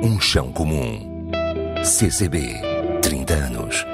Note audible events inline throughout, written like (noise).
Um chão comum. CCB, 30 anos.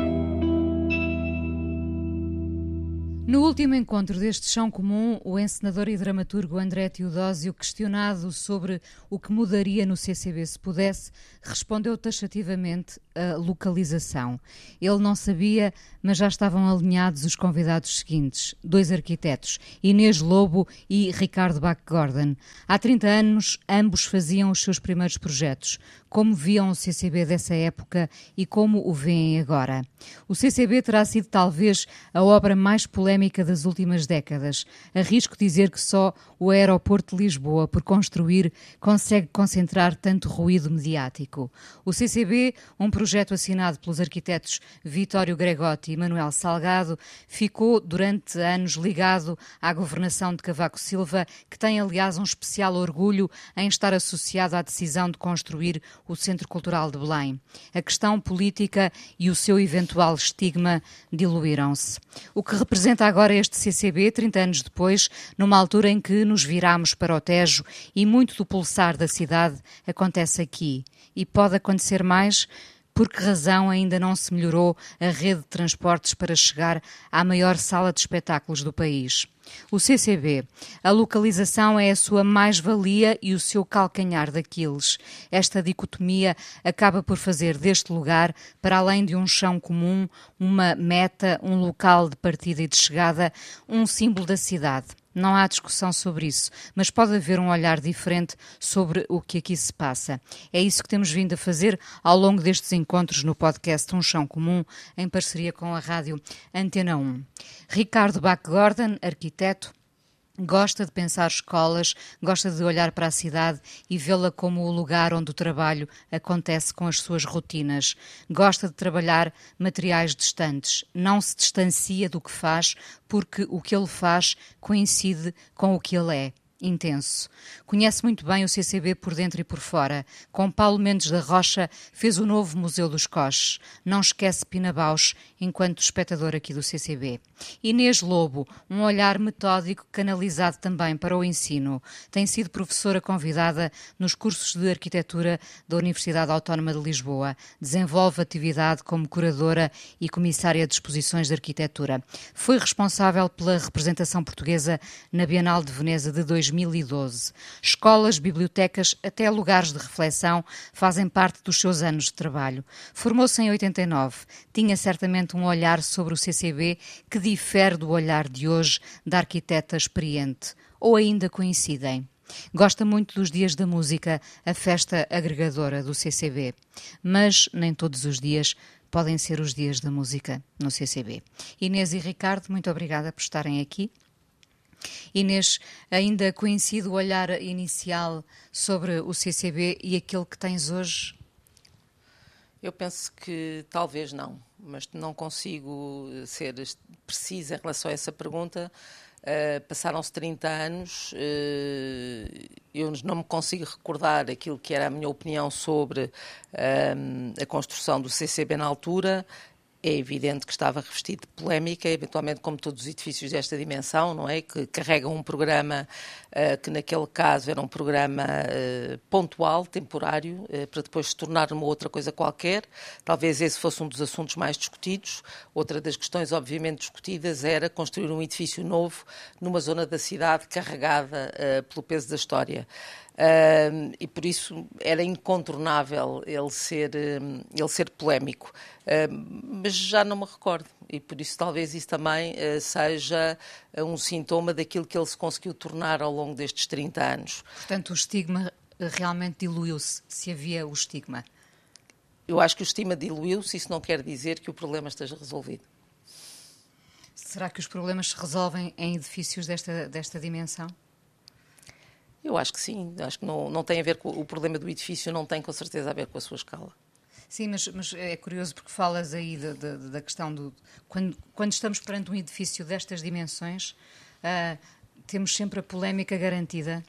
No último encontro deste chão comum, o encenador e dramaturgo André Teodósio, questionado sobre o que mudaria no CCB se pudesse, respondeu taxativamente a localização. Ele não sabia, mas já estavam alinhados os convidados seguintes, dois arquitetos, Inês Lobo e Ricardo Bach Gordon. Há 30 anos, ambos faziam os seus primeiros projetos. Como viam o CCB dessa época e como o veem agora? O CCB terá sido talvez a obra mais polémica das últimas décadas. Arrisco dizer que só o aeroporto de Lisboa, por construir, consegue concentrar tanto ruído mediático. O CCB, um projeto assinado pelos arquitetos Vitório Gregotti e Manuel Salgado, ficou durante anos ligado à governação de Cavaco Silva, que tem aliás um especial orgulho em estar associado à decisão de construir o Centro Cultural de Belém. A questão política e o seu eventual estigma diluíram-se. O que representa agora este CCB, 30 anos depois, numa altura em que nos viramos para o Tejo e muito do pulsar da cidade acontece aqui. E pode acontecer mais por que razão ainda não se melhorou a rede de transportes para chegar à maior sala de espetáculos do país? O CCB. A localização é a sua mais-valia e o seu calcanhar daqueles. Esta dicotomia acaba por fazer deste lugar, para além de um chão comum, uma meta, um local de partida e de chegada, um símbolo da cidade. Não há discussão sobre isso, mas pode haver um olhar diferente sobre o que aqui se passa. É isso que temos vindo a fazer ao longo destes encontros no podcast Um Chão Comum, em parceria com a rádio Antena 1. Ricardo Bach Gordon, arquiteto, Gosta de pensar escolas, gosta de olhar para a cidade e vê-la como o lugar onde o trabalho acontece com as suas rotinas. Gosta de trabalhar materiais distantes. Não se distancia do que faz porque o que ele faz coincide com o que ele é intenso. Conhece muito bem o CCB por dentro e por fora. Com Paulo Mendes da Rocha, fez o novo Museu dos Coches. Não esquece Pina Bausch enquanto espectador aqui do CCB. Inês Lobo, um olhar metódico canalizado também para o ensino. Tem sido professora convidada nos cursos de arquitetura da Universidade Autónoma de Lisboa. Desenvolve atividade como curadora e comissária de exposições de arquitetura. Foi responsável pela representação portuguesa na Bienal de Veneza de 2000 2012. Escolas, bibliotecas, até lugares de reflexão fazem parte dos seus anos de trabalho. Formou-se em 89. Tinha certamente um olhar sobre o CCB que difere do olhar de hoje da arquiteta experiente. Ou ainda coincidem. Gosta muito dos dias da música, a festa agregadora do CCB. Mas nem todos os dias podem ser os dias da música no CCB. Inês e Ricardo, muito obrigada por estarem aqui. Inês, ainda coincide o olhar inicial sobre o CCB e aquele que tens hoje? Eu penso que talvez não, mas não consigo ser precisa em relação a essa pergunta. Uh, Passaram-se 30 anos, uh, eu não me consigo recordar aquilo que era a minha opinião sobre uh, a construção do CCB na altura é evidente que estava revestido de polémica, eventualmente como todos os edifícios desta dimensão, não é? Que carregam um programa uh, que naquele caso era um programa uh, pontual, temporário, uh, para depois se tornar uma outra coisa qualquer. Talvez esse fosse um dos assuntos mais discutidos. Outra das questões, obviamente, discutidas era construir um edifício novo numa zona da cidade carregada pelo peso da história. Uh, e por isso era incontornável ele ser, uh, ele ser polémico. Uh, mas já não me recordo, e por isso talvez isso também ah, seja um sintoma daquilo que ele se conseguiu tornar ao longo destes 30 anos. Portanto, o estigma realmente diluiu-se, se havia o estigma. Eu acho que o estigma diluiu-se, isso não quer dizer que o problema esteja resolvido. Será que os problemas se resolvem em edifícios desta, desta dimensão? Eu acho que sim. Acho que não, não tem a ver com o problema do edifício, não tem com certeza a ver com a sua escala. Sim, mas, mas é curioso porque falas aí da, da, da, questão do. Quando, quando estamos perante um edifício destas dimensões, uh, temos sempre a polémica garantida.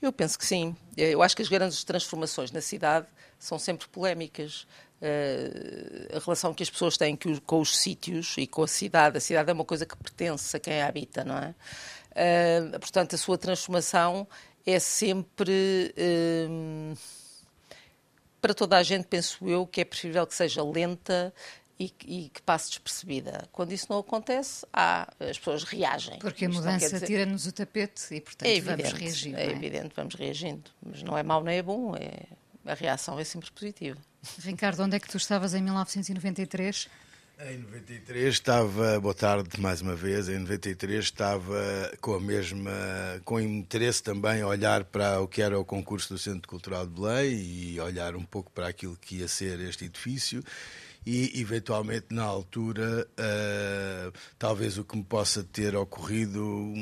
Eu penso que sim. Eu acho que as grandes transformações na cidade são sempre polémicas. Uh, a relação que as pessoas têm com os sítios e com a cidade. A cidade é uma coisa que pertence a quem a habita, não é? Uh, portanto, a sua transformação é sempre. Hum, para toda a gente, penso eu, que é preferível que seja lenta e, e, que passe despercebida. Quando isso não acontece, há, as pessoas reagem. Porque a mudança dizer... tira-nos o tapete e, portanto, é evidente, vamos reagir. É, é, evidente, vamos reagindo. Mas não é mau nem é bom, é, a reação é sempre positiva. Ricardo, onde é que tu estavas em 1993? Em 93 estava, boa tarde mais uma vez, em 93 estava com a mesma, com interesse também a olhar para o que era o concurso do Centro Cultural de Belém e olhar um pouco para aquilo que ia ser este edifício e, eventualmente, na altura, uh, talvez o que me possa ter ocorrido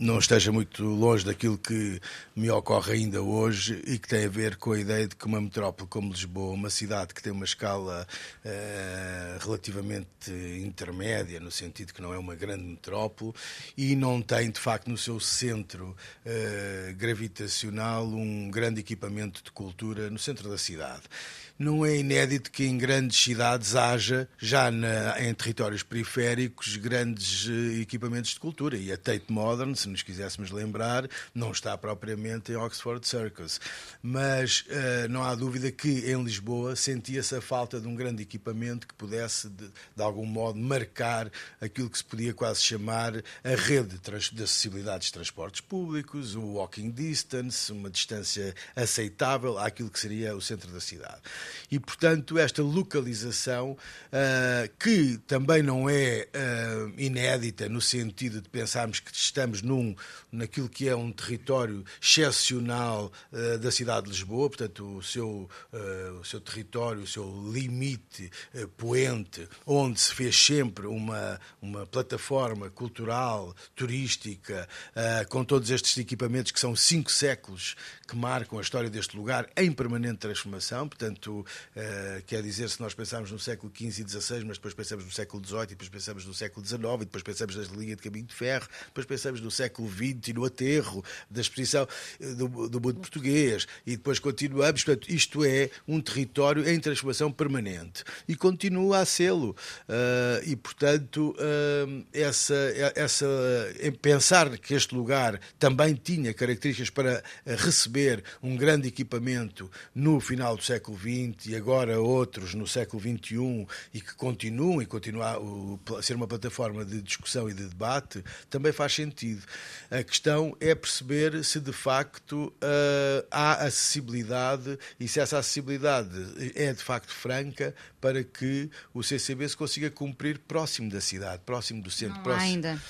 não esteja muito longe daquilo que me ocorre ainda hoje e que tem a ver com a ideia de que uma metrópole como Lisboa, uma cidade que tem uma escala uh, relativamente intermédia, no sentido que não é uma grande metrópole e não tem, de facto, no seu centro uh, gravitacional um grande equipamento de cultura no centro da cidade não é inédito que em grandes cidades haja, já na, em territórios periféricos, grandes uh, equipamentos de cultura. E a Tate Modern, se nos quiséssemos lembrar, não está propriamente em Oxford Circus. Mas uh, não há dúvida que em Lisboa sentia-se a falta de um grande equipamento que pudesse, de, de, algum modo, marcar aquilo que se podia quase chamar a rede de, de acessibilidade de transportes públicos, o walking distance, uma distância aceitável àquilo que seria o centro da cidade. E, portanto, esta localização, uh, que também não é uh, inédita no sentido de pensarmos que estamos num, naquilo que é um território excepcional uh, da cidade de Lisboa, portanto, o seu, o seu território, o seu limite poente, onde se fez sempre uma, uma plataforma cultural, turística, com todos estes equipamentos que são cinco séculos que marcam a história deste lugar em permanente transformação, portanto, uh, quer dizer, se nós pensarmos no século XV e XVI, mas depois pensamos no século XVIII, depois pensamos no século XIX, e depois pensamos na linha de caminho de ferro, depois pensamos no século XX e no aterro da exposição eh, do, do mundo português, e depois continuamos. Portanto, isto é um território em transformação permanente e continua a sê-lo. Uh, e, portanto, essa, essa, pensar que este lugar também tinha características para receber um grande equipamento no final do século XX e agora outros no século XXI e que continuam e continuam a ser uma plataforma de discussão e de debate, também faz sentido. A questão é perceber se de facto uh, há acessibilidade e se essa acessibilidade é de facto franca para que o CCB se consiga cumprir próximo da cidade, próximo do centro. Não próximo. ainda.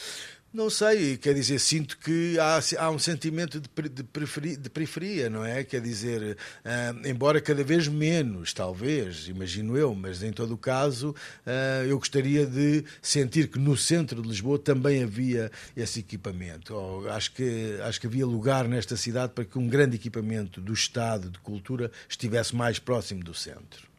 Não sei, quer dizer, sinto que há, há um sentimento de, de, de, periferia, não é? Quer dizer, uh, embora cada vez menos, talvez, imagino eu, mas em todo o caso, uh, eu gostaria de sentir que no centro de Lisboa também havia esse equipamento. Acho, que, acho que havia lugar nesta cidade para que um grande equipamento do Estado de cultura estivesse mais próximo do centro.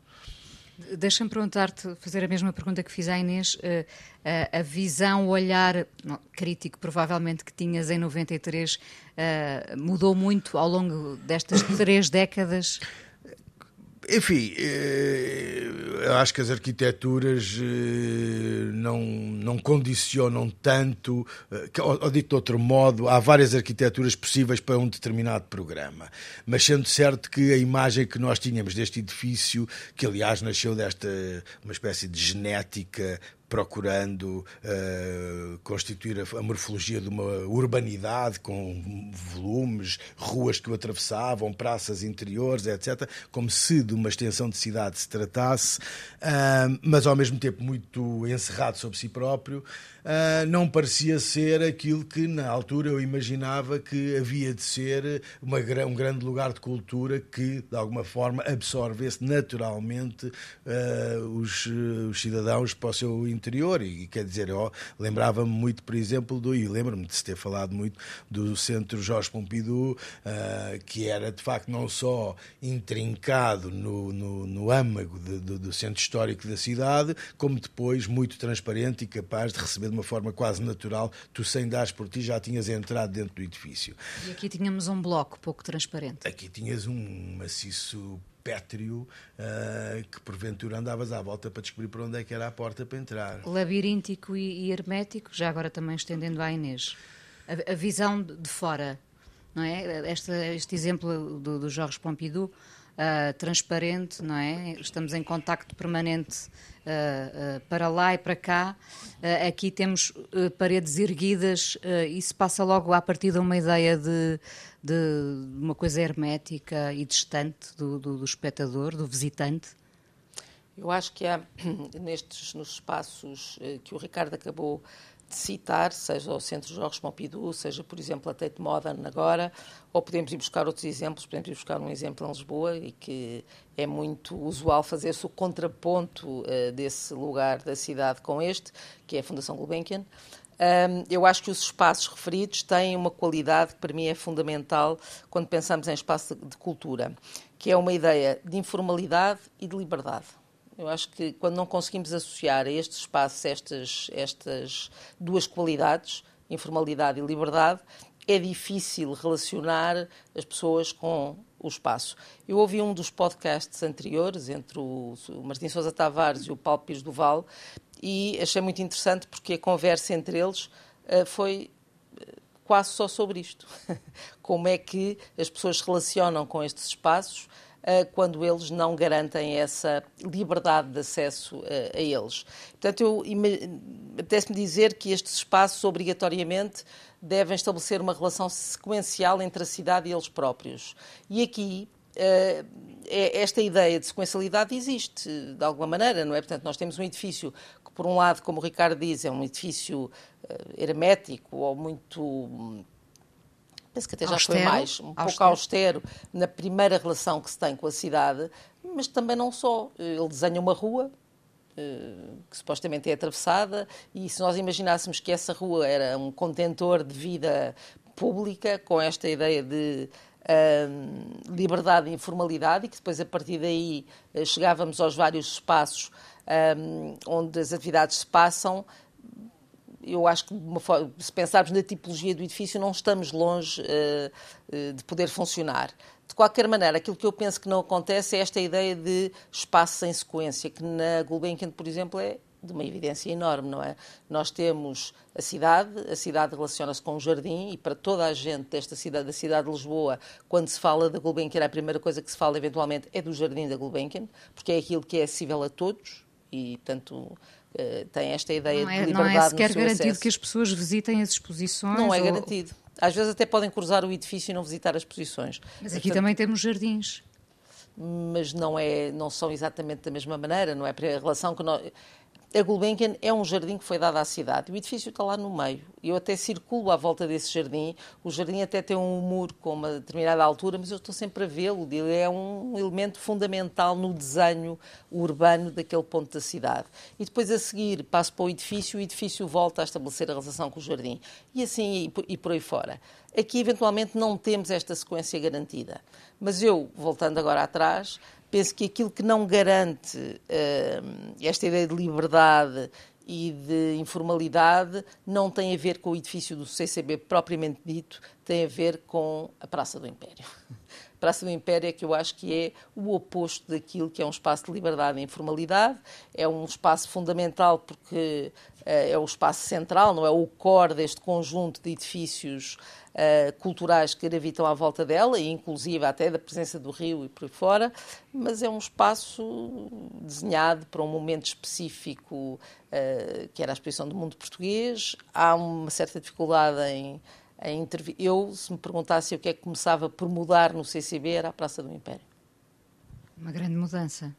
Deixa-me perguntar-te, fazer a mesma pergunta que fiz à Inês. Uh, uh, a visão, o olhar crítico, provavelmente, que tinhas em 93, uh, eh, mudou muito ao longo destas três décadas? Enfim, eh, eu acho que as arquiteturas eh, não, não condicionam tanto, eh, ou dito de outro modo, há várias arquiteturas possíveis para um determinado programa. Mas sendo certo que a imagem que nós tínhamos deste edifício, que aliás nasceu desta uma espécie de genética procurando uh, constituir a, a, morfologia de uma urbanidade com volumes, ruas que o atravessavam, praças interiores, etc., como se de uma extensão de cidade se tratasse, uh, mas ao mesmo tempo muito encerrado sobre si próprio uh, não parecia ser aquilo que na altura eu imaginava que havia de ser uma, um grande lugar de cultura que, de alguma forma, absorvesse naturalmente os, os, cidadãos para o seu E quer dizer, eu lembrava-me muito, por exemplo, do, e lembro-me de se ter falado muito do Centro Jorge Pompidou, uh, que era de facto não só intrincado no, no, no âmago de, de, do centro histórico da cidade, como depois muito transparente e capaz de receber de uma forma quase natural, tu sem dares por ti já tinhas entrado dentro do edifício. E aqui tínhamos um bloco pouco transparente. Aqui tinhas um maciço pétreo uh, que porventura andavas à volta para descobrir para onde é que era a porta para entrar. Labiríntico e, e hermético, já agora também estendendo à Inês. A, a visão de fora não é? Este, este exemplo do, do Jorge Pompidou, uh, transparente, não é? Estamos em contacto permanente uh, uh, para lá e para cá. aqui temos paredes erguidas, isso passa logo a partir de uma ideia de, de uma coisa hermética e distante do, do, do espectador, do visitante. Eu acho que há (clears throat) nestes nos espaços que o Ricardo acabou citar, seja o Centro Jorge Pompidou, seja, por exemplo, a Tate Modern agora, ou podemos ir buscar outros exemplos, podemos ir buscar um exemplo em Lisboa e que é muito usual fazer-se o contraponto uh, desse lugar da cidade com este, que é a Fundação Gulbenkian. Um, eu acho que os espaços referidos têm uma qualidade que para mim é fundamental quando pensamos em espaço de cultura, que é uma ideia de informalidade e de liberdade. Eu acho que quando não conseguimos associar a estes espaços estas, estas duas qualidades, informalidade e liberdade, é difícil relacionar as pessoas com o espaço. Eu ouvi um dos podcasts anteriores, entre o Martim Sousa Tavares e o Paulo Pires Duval, e achei muito interessante porque a conversa entre eles uh, foi eh, quase só sobre isto. (laughs) Como é que as pessoas se relacionam com estes espaços quando eles não garantem essa liberdade de acesso a eles. Portanto, eu apetece-me dizer que estes espaços obrigatoriamente devem estabelecer uma relação sequencial entre a cidade e eles próprios. E aqui é, esta ideia de sequencialidade existe, de alguma maneira, não é? Portanto, nós temos um edifício que, por um lado, como o Ricardo diz, é um edifício hermético ou muito penso que até já austero, foi mais, um austero. pouco austero na primeira relação que se tem com a cidade, mas também não só. Ele desenha uma rua eh, que supostamente é atravessada e se nós imaginássemos que essa rua era um contentor de vida pública com esta ideia de um, liberdade e informalidade e que depois a partir daí eh, chegávamos aos vários espaços um, onde as atividades se passam, eu acho que se pensarmos na tipologia do edifício, não estamos longe uh, de poder funcionar. De qualquer maneira, aquilo que eu penso que não acontece é esta ideia de espaço em sequência, que na Gulbenkian, por exemplo, é de uma evidência enorme, não é? Nós temos a cidade, a cidade relaciona-se com o jardim e para toda a gente desta cidade, da cidade de Lisboa, quando se fala da Gulbenkian, a primeira coisa que se fala eventualmente é do jardim da Gulbenkian, porque é aquilo que é acessível a todos e, portanto, eh, tem esta ideia não é, de liberdade Não é sequer garantido acesso. que as pessoas visitem as exposições? Não é ou... garantido. Às vezes até podem cruzar o edifício e não visitar as exposições. Mas aqui Portanto, também temos jardins. Mas não, é, não são exatamente da mesma maneira, não é? A relação que nós a Gulbenkian é um jardim que foi dado à cidade. O edifício está lá no meio. Eu até circulo à volta desse jardim. O jardim até tem um muro com uma determinada altura, mas eu estou sempre a vê-lo. Ele é um elemento fundamental no desenho urbano daquele ponto da cidade. E depois, a seguir, passo para o edifício e o edifício volta a estabelecer a relação com o jardim. E assim e por aí fora. Aqui, eventualmente, não temos esta sequência garantida. Mas eu, voltando agora atrás, penso que aquilo que não garante uh, esta ideia de liberdade e de informalidade não tem a ver com o edifício do CCB propriamente dito, tem a ver com a Praça do Império. A Praça do Império é que eu acho que é o oposto daquilo que é um espaço de liberdade e informalidade, é um espaço fundamental porque é o espaço central, não é o core deste conjunto de edifícios uh, culturais que gravitam à volta dela, e inclusive até da presença do rio e por aí fora, mas é um espaço desenhado para um momento específico, uh, que era a exposição do mundo português. Há uma certa dificuldade em, em intervir. Eu, se me perguntasse o que é que começava por mudar no CCB, era a Praça do Império. Uma grande mudança.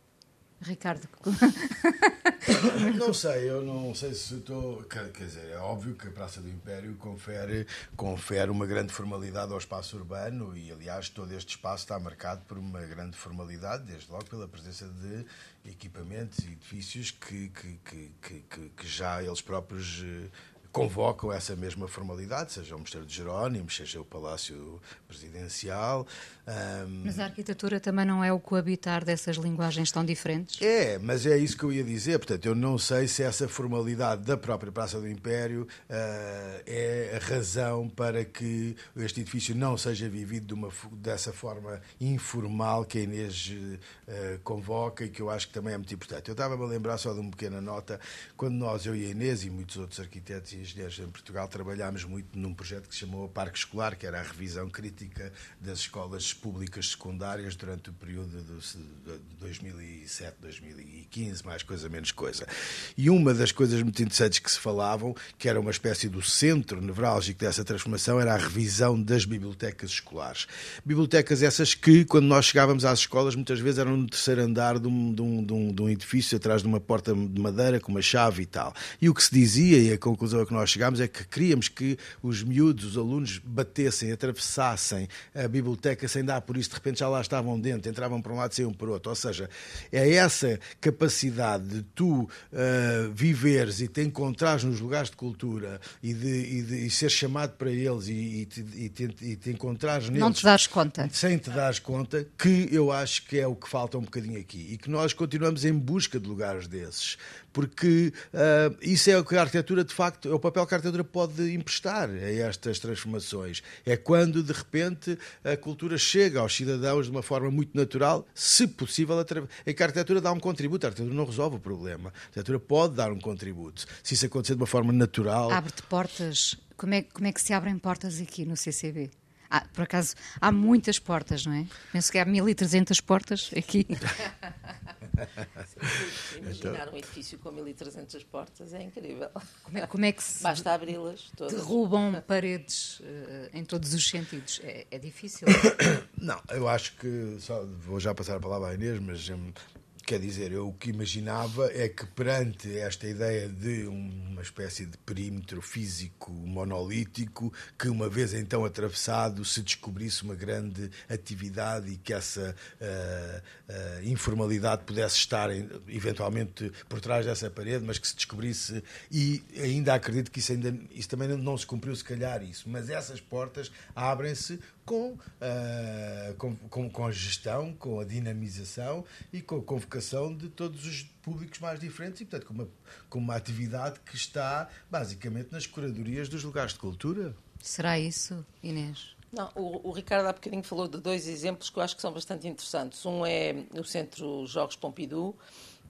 Ricardo. (laughs) (laughs) não sei, eu não sei se estou. Quer, dizer, é óbvio que a Praça do Império confere, confere uma grande formalidade ao espaço urbano e, aliás, todo este espaço está marcado por uma grande formalidade, desde logo pela presença de equipamentos e edifícios que, que, que, que, que já eles próprios eh, convocam essa mesma formalidade, seja o Mosteiro de Jerónimos, seja o Palácio Presidencial. Um... Mas a arquitetura também não é o coabitar dessas linguagens tão diferentes? É, mas é isso que eu ia dizer. Portanto, eu não sei se essa formalidade da própria Praça do Império uh, é a razão para que este edifício não seja vivido de uma, dessa forma informal que a Inês uh, convoca e que eu acho que também é muito importante. Eu estava-me a lembrar só de uma pequena nota, quando nós, eu e a Inês e muitos outros arquitetos e engenheiros em Portugal, trabalhámos muito num projeto que se chamou Parque Escolar, que era a revisão crítica das escolas públicas secundárias durante o período de 2007, 2015, mais coisa, menos coisa. E uma das coisas muito interessantes que se falavam, que era uma espécie do centro nevrálgico dessa transformação, era a revisão das bibliotecas escolares. Bibliotecas essas que, quando nós chegávamos às escolas, muitas vezes eram no terceiro andar de um, de um, de um, de um edifício, atrás de uma porta de madeira, com uma chave e tal. E o que se dizia, e a conclusão a que nós chegámos, é que queríamos que os miúdos, os alunos, batessem, atravessassem a biblioteca sem dar por isso, de repente já lá estavam dentro, entravam para um lado e saíam para o outro. Ou seja, é essa capacidade de tu uh, viveres e te encontrares nos lugares de cultura e de, e de e ser chamado para eles e, e, te, e, te, e te encontrares neles. Não te das conta. Sem te dares conta, que eu acho que é o que falta um bocadinho aqui. E que nós continuamos em busca de lugares desses porque uh, isso é o que a arquitetura, de facto, é o papel que a arquitetura pode emprestar a estas transformações. É quando, de repente, a cultura chega aos cidadãos de uma forma muito natural, se possível, é que a arquitetura dá um contributo. A arquitetura não resolve o problema. A arquitetura pode dar um contributo. Se isso acontecer de uma forma natural. Abre-te portas. Como é, como é que se abrem portas aqui no CCB? Ah, por acaso, há muitas portas, não é? Penso que há 1300 portas aqui. (laughs) Imaginar então... um edifício com 1300 portas é incrível. Como é, como é que se Basta abri-las todas. Derrubam paredes uh, em todos os sentidos. É, é difícil. (coughs) Não, eu acho que. Só, vou já passar a palavra à Inês, mas hum, Quer dizer, eu o que imaginava é que perante esta ideia de uma espécie de perímetro físico monolítico, que uma vez então atravessado se descobrisse uma grande atividade e que essa uh, uh, informalidade pudesse estar eventualmente por trás dessa parede, mas que se descobrisse e ainda acredito que isso ainda isso também não se cumpriu se calhar isso, mas essas portas abrem-se com, uh, com, com, com, a gestão, com a dinamização e com a convocação de todos os públicos mais diferentes e, portanto, com uma, com uma atividade que está basicamente nas curadorias dos lugares de cultura. Será isso, Inês? Não, o, o, Ricardo há bocadinho falou de dois exemplos que eu acho que são bastante interessantes. Um é o Centro Jogos Pompidou,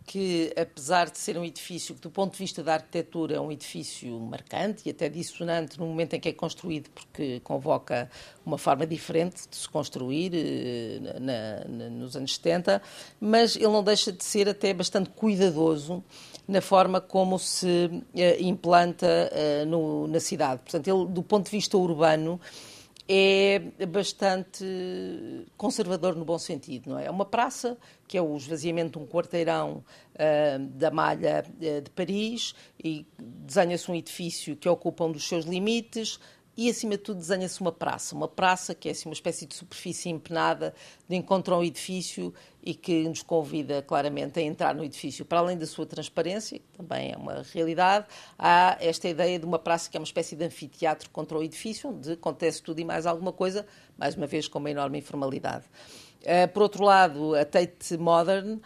que, apesar de ser um edifício que, do ponto de vista da arquitetura, é um edifício marcante e até dissonante no momento em que é construído, porque convoca uma forma diferente de se construir eh, na, na, nos anos 70, mas ele não deixa de ser até bastante cuidadoso na forma como se uh, implanta uh, no, na cidade. Portanto, ele, do ponto de vista urbano, é bastante conservador no bom sentido, não é? É uma praça que é o esvaziamento de um quarteirão uh, da malha uh, de Paris e desenha-se um edifício que ocupa um dos seus limites, e, acima de tudo, desenha-se uma praça. Uma praça que é assim, uma espécie de superfície empenada de encontro um edifício e que nos convida claramente a entrar no edifício. Para além da sua transparência, que também é uma realidade, há esta ideia de uma praça que é uma espécie de anfiteatro contra o edifício, onde acontece tudo e mais alguma coisa, mais uma vez com uma enorme informalidade. Uh, por outro lado, a Tate Modern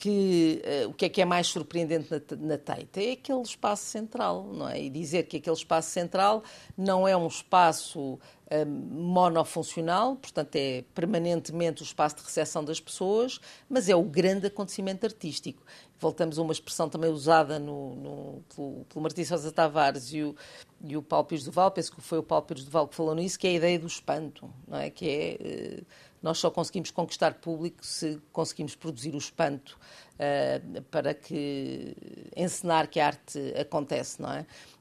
que uh, o que é que é mais surpreendente na, na Tate é aquele espaço central, não é? E dizer que aquele espaço central não é um espaço uh, monofuncional, portanto é permanentemente o espaço de recepção das pessoas, mas é o grande acontecimento artístico. Voltamos a uma expressão também usada no, no, pelo, pelo Martins Sousa Tavares e o, e o Paulo Pires Duval, penso que foi o Paulo Pires Duval que falou nisso, que é a ideia do espanto, não é? Que é... Uh, nós só conseguimos conquistar público se conseguimos produzir o espanto uh, para que encenar que a arte acontece, não é?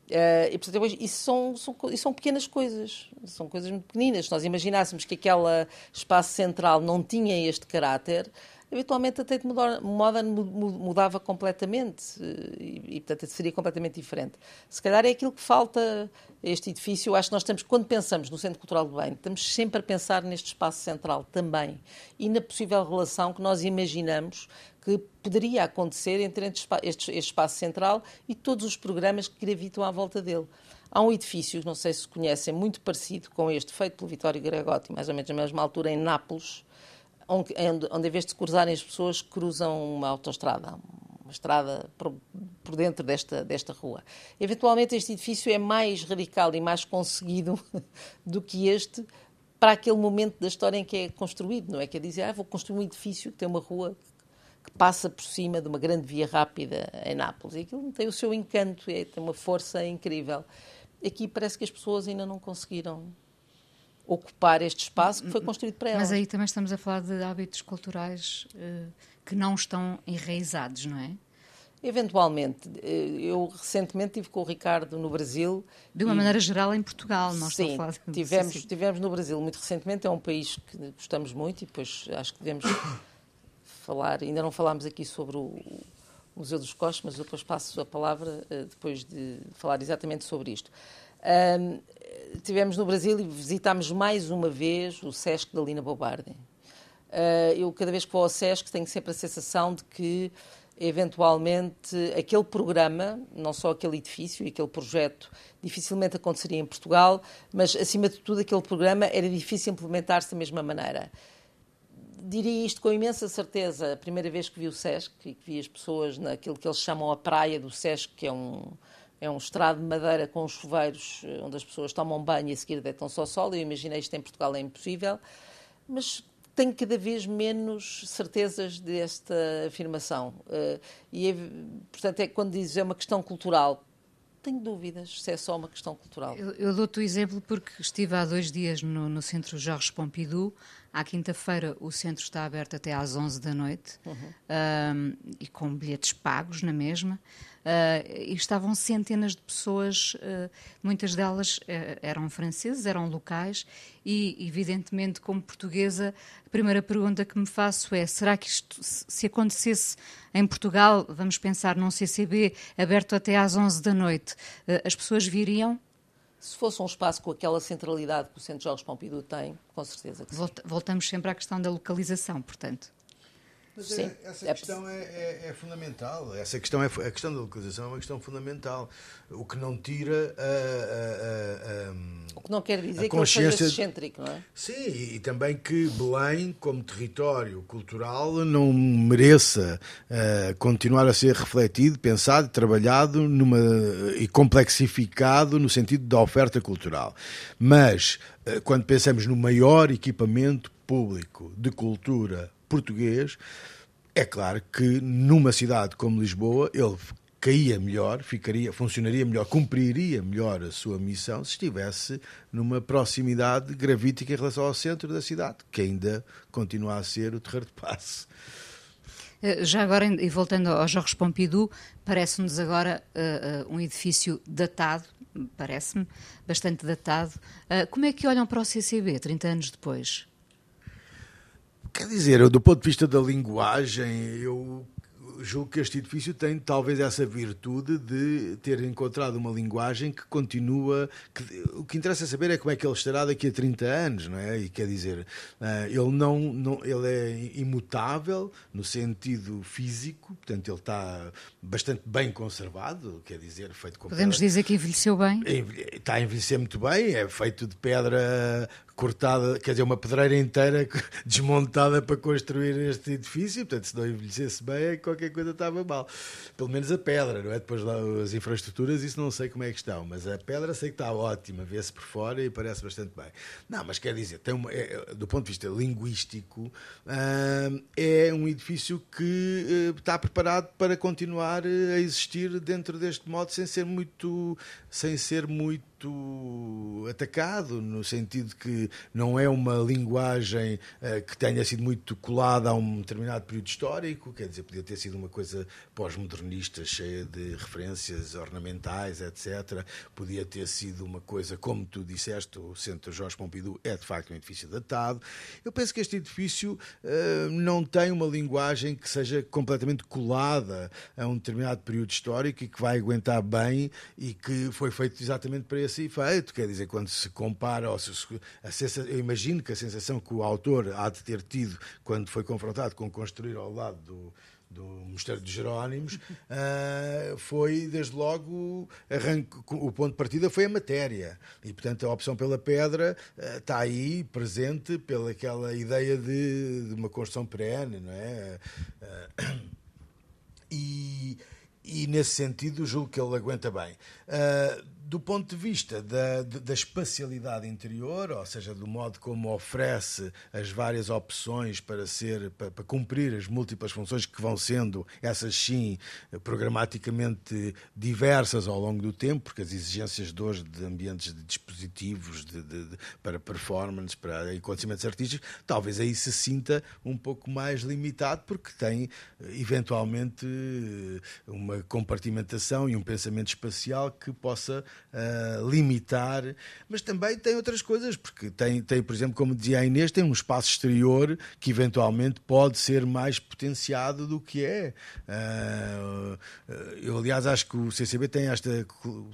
Uh, e, portanto, isso são, são, isso são pequenas coisas, são coisas muito pequeninas. Se nós imaginássemos que aquele espaço central não tinha este caráter, eventualmente a Tate Modern mudava completamente eh, e, e, portanto, seria completamente diferente. Se calhar é aquilo que falta este edifício. Eu acho que nós estamos, quando pensamos no Centro Cultural do Bem, estamos sempre a pensar neste espaço central também e na possível relação que nós imaginamos que poderia acontecer entre este, espaço central e todos os programas que gravitam à volta dele. Há um edifício, não sei se conhecem, muito parecido com este, feito pelo Vittorio Gregotti, mais ou menos na mesma altura, em Nápoles, onde, onde em vez de cruzarem as pessoas, cruzam uma autoestrada, uma estrada por, por, dentro desta, desta rua. Eventualmente, este edifício é mais radical e mais conseguido (laughs) do que este para aquele momento da história em que é construído, não é? Quer dizer, ah, vou construir um edifício que tem uma rua que passa por cima de uma grande via rápida em Nápoles. E aquilo tem o seu encanto, é, tem uma força incrível. Aqui parece que as pessoas ainda não conseguiram ocupar este espaço que foi construído para elas. Mas aí também estamos a falar de hábitos culturais uh, que não estão enraizados, não é? Eventualmente. Eh, eu recentemente estive com o Ricardo no Brasil. De uma e... maneira geral em Portugal, nós Sim, a tivemos, sim, sim. tivemos no Brasil muito recentemente. É um país que gostamos muito e depois acho que devemos (coughs) falar. Ainda não falámos aqui sobre o Museu dos Costos, mas eu depois passo a palavra uh, depois de falar exatamente sobre isto. Um, tivemos no Brasil e visitámos mais uma vez o Sesc da Lina Bobardi. Uh, eu, cada vez que vou ao Sesc, tenho sempre a sensação de que eventualmente aquele programa, não só aquele edifício e aquele projeto, dificilmente aconteceria em Portugal, mas acima de tudo aquele programa era difícil implementar-se da mesma maneira. Diria isto com imensa certeza, a primeira vez que vi o SESC e que vi as pessoas naquilo que eles chamam a praia do SESC, que é um, é um estrado de madeira com chuveiros eh, onde as pessoas tomam banho e a seguir deitam só sol. Eu imaginei isto em Portugal é impossível, mas tenho cada vez menos certezas desta afirmação. Uh, e, é, portanto, é quando dizes é uma questão cultural. Tenho dúvidas se é só uma questão cultural. Eu, eu dou-te o exemplo porque estive há dois dias no, no Centro Jorge Pompidou. À quinta-feira o centro está aberto até às 11 da noite uhum. um, e com bilhetes pagos na mesma. Uh, e estavam centenas de pessoas, uh, muitas delas uh, eram franceses, eram locais, e evidentemente, como portuguesa, a primeira pergunta que me faço é: será que isto, se acontecesse em Portugal, vamos pensar num CCB aberto até às 11 da noite, as pessoas viriam? Se fosse um espaço com aquela centralidade que o Centro Jorge Pompidou tem, com certeza que sim. Voltamos sempre à questão da localização, portanto. Mas Sim, é, essa é questão é, é, é, fundamental. Essa questão é, a questão da localização é uma questão fundamental. O que não tira a. a, a, o que não quer dizer que consciência... seja excêntrico, não é? Sim, e também que Belém, como território cultural, não mereça uh, continuar a ser refletido, pensado, trabalhado numa, e complexificado no sentido da oferta cultural. Mas, uh, quando pensamos no maior equipamento público de cultura português, é claro que numa cidade como Lisboa ele caía melhor, ficaria, funcionaria melhor, cumpriria melhor a sua missão se estivesse numa proximidade gravítica em relação ao centro da cidade, que ainda continua a ser o terreiro de passe. Eh, já agora, e voltando ao Jorge Pompidou, parece-nos agora uh, uh, um edifício datado, parece-me, bastante datado. Uh, como é que olham para o CCB 30 anos depois? Quer dizer, do ponto de vista da linguagem, eu julgo que este edifício tem talvez essa virtude de ter encontrado uma linguagem que continua. Que, o que interessa saber é como é que ele estará daqui a 30 anos, não é? E quer dizer, uh, ele, não, não, ele é imutável no sentido físico, portanto, ele está bastante bem conservado, quer dizer, feito com Podemos pedra. dizer que envelheceu bem? Está a envelhecer muito bem, é feito de pedra cortada, quer dizer, uma pedreira inteira (laughs) desmontada para construir este edifício, portanto, se não envelhecesse bem, qualquer coisa estava mal. Pelo menos a pedra, não é? Depois lá as infraestruturas, isso não sei como é que estão, mas a pedra sei que está ótima, vê-se por fora e parece bastante bem. Não, mas quer dizer, tem uma, é, do ponto de vista linguístico, hum, é um edifício que uh, está preparado para continuar a existir dentro deste modo sem ser muito, sem ser muito muito atacado, no sentido que não é uma linguagem uh, que tenha sido muito colada a um determinado período histórico, quer dizer, podia ter sido uma coisa pós-modernista, cheia de referências ornamentais, etc. Podia ter sido uma coisa, como tu disseste, o Centro Jorge Pompidou é de facto um edifício datado. Eu penso que este edifício uh, não tem uma linguagem que seja completamente colada a um determinado período histórico e que vai aguentar bem e que foi feito exatamente para esse esse efeito, quer dizer, quando se compara, se, a sensação, eu imagino que a sensação que o autor há de ter tido quando foi confrontado com construir ao lado do, do Mosteiro de Jerónimos, uh, (laughs) foi, desde logo, arranco, o ponto de partida foi a matéria. E, portanto, a opção pela pedra uh, está aí, presente, pela aquela ideia de, de uma construção perene, não é? Uh, e, e, nesse sentido, julgo que ele aguenta bem do ponto de vista da, da espacialidade interior, ou seja, do modo como oferece as várias opções para ser para, para, cumprir as múltiplas funções que vão sendo essas sim programaticamente diversas ao longo do tempo, porque as exigências de hoje de ambientes de dispositivos de, de, de, para performance, para acontecimentos artísticos, talvez aí se sinta um pouco mais limitado, porque tem eventualmente uma compartimentação e um pensamento espacial que possa uh, limitar, mas também tem outras coisas, porque tem, tem, por exemplo, como dizia a Inês, tem um espaço exterior que eventualmente pode ser mais potenciado do que é. Uh, eu, aliás, acho que o CCB tem, esta,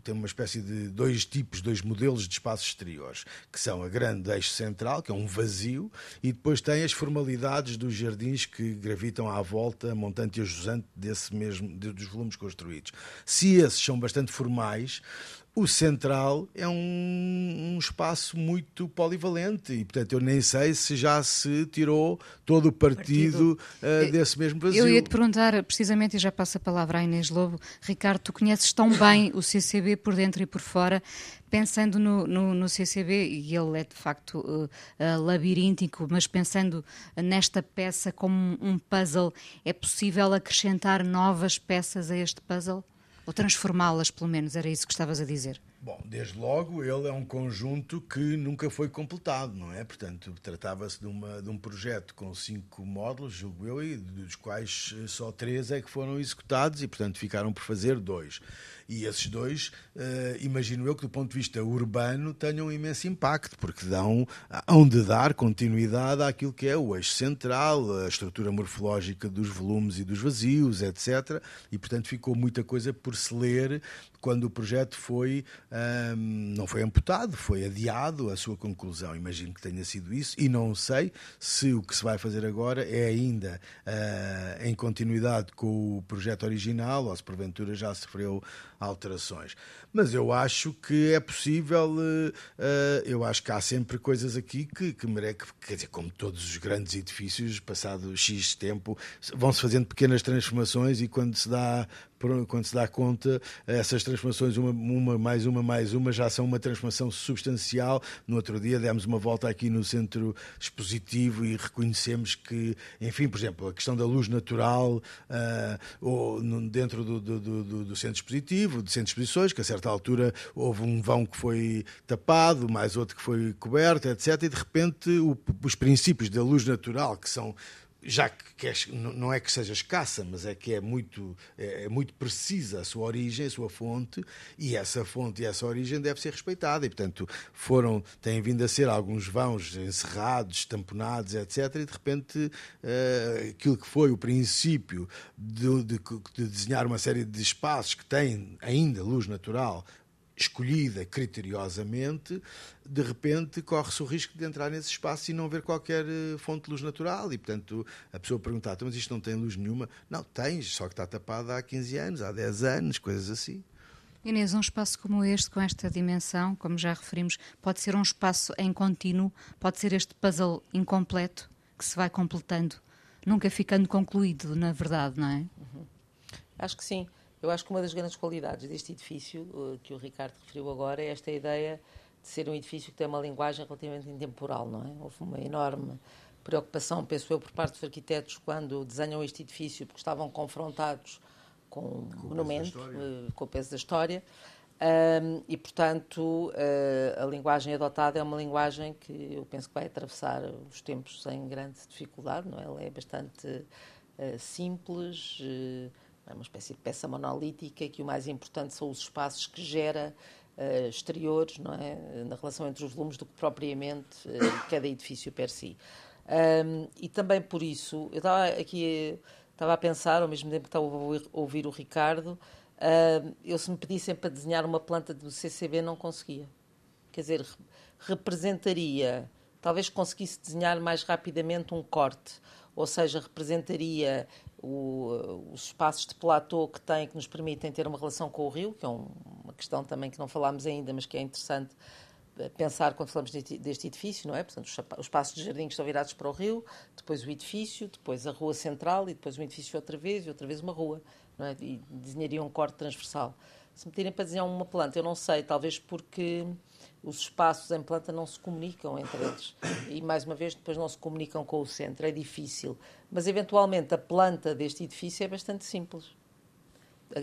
tem uma espécie de dois tipos, dois modelos de espaços exteriores, que são a grande eixo central, que é um vazio, e depois tem as formalidades dos jardins que gravitam à volta, montante e ajusante desse mesmo, dos volumes construídos. Se esses são bastante formais, o central é um, um, espaço muito polivalente e, portanto, eu nem sei se já se tirou todo o partido, partido. Uh, desse mesmo vazio. Eu ia te perguntar, precisamente, e já passo a palavra à Inês Lobo. Ricardo, tu conheces tão bem o CCB por dentro e por fora, pensando no, no, no CCB, e ele é de facto uh, uh, labiríntico, mas pensando nesta peça como um puzzle, é possível acrescentar novas peças a este puzzle? Ou transformá-las, pelo menos, era isso que estavas a dizer? Bom, desde logo ele é um conjunto que nunca foi completado, não é? Portanto, tratava-se de, de um projeto com cinco módulos, julgo eu, e dos quais só três é que foram executados e, portanto, ficaram por fazer dois. E esses dois, uh, imagino eu que do ponto de vista urbano tenham um imenso impacto, porque dão, hão de dar continuidade àquilo que é o eixo central, a estrutura morfológica dos volumes e dos vazios, etc. E, portanto, ficou muita coisa por se ler quando o projeto foi um, não foi amputado, foi adiado a sua conclusão. Imagino que tenha sido isso e não sei se o que se vai fazer agora é ainda uh, em continuidade com o projeto original ou se porventura já sofreu alterações. Mas eu acho que é possível, uh, eu acho que há sempre coisas aqui que, que merecem, quer dizer, como todos os grandes edifícios, passado X tempo, vão-se fazendo pequenas transformações e quando se dá quando se dá conta, essas transformações, uma, uma, mais uma mais uma, já são uma transformação substancial. No outro dia demos uma volta aqui no centro expositivo e reconhecemos que, enfim, por exemplo, a questão da luz natural uh, ou no, dentro do, do, do, do, centro expositivo, de centro de exposições, que a certa altura houve um vão que foi tapado, mais outro que foi coberto, etc. E de repente o, os princípios da luz natural, que são já que é, não é que seja escassa, mas é que é muito, é, é, muito precisa a sua origem, a sua fonte, e essa fonte e essa origem deve ser respeitada. E, portanto, foram, têm vindo a ser alguns vãos encerrados, tamponados, etc. E, de repente, uh, aquilo que foi o princípio de, de, de desenhar uma série de espaços que têm ainda luz natural, escolhida criteriosamente, de repente corre-se o risco de entrar nesse espaço e não ver qualquer eh, fonte de luz natural. E, portanto, a pessoa perguntar, então, mas isto não tem luz nenhuma? Não, tens, só que está tapada há 15 anos, há 10 anos, coisas assim. Inês, um espaço como este, com esta dimensão, como já referimos, pode ser um espaço em contínuo, pode ser este puzzle incompleto que se vai completando, nunca ficando concluído, na verdade, não é? Uhum. Acho que sim. Eu acho que uma das grandes qualidades deste edifício, eh, que o Ricardo referiu agora, é esta ideia de ser um edifício que tem uma linguagem relativamente intemporal, não é? Houve uma enorme preocupação, penso eu, por parte dos arquitetos quando desenham este edifício, porque estavam confrontados com um monumento, uh, com o peso da história. Um, e, portanto, uh, a linguagem adotada é uma linguagem que eu penso que vai atravessar os tempos sem grande dificuldade, não é? Ela é bastante uh, simples, é uma espécie de peça monolítica que o mais importante são os espaços que gera uh, exteriores, não é? Na relação entre os volumes do que propriamente uh, cada edifício per si. Um, e também por isso, eu estava aqui estava a pensar, ao mesmo tempo que estava a ouvir, o Ricardo, uh, eu se me pedissem para desenhar uma planta do CCB não conseguia. Quer dizer, representaria, talvez conseguisse desenhar mais rapidamente um corte, ou seja, representaria o, os espaços de platô que tem, que nos permitem ter uma relação com o rio, que é um, uma questão também que não falámos ainda, mas que é interessante eh, pensar quando falamos deste edifício, não é? Portanto, os, os espaços de jardim que estão virados para o rio, depois o edifício, depois a rua central e depois um edifício outra vez e outra vez uma rua, não é? E desenharia um corte transversal. Se me pedirem para desenhar uma planta, eu não sei, talvez porque os espaços em planta não se comunicam entre eles. E, mais uma vez, depois não se comunicam com o centro. É difícil. Mas, eventualmente, a planta deste edifício é bastante simples.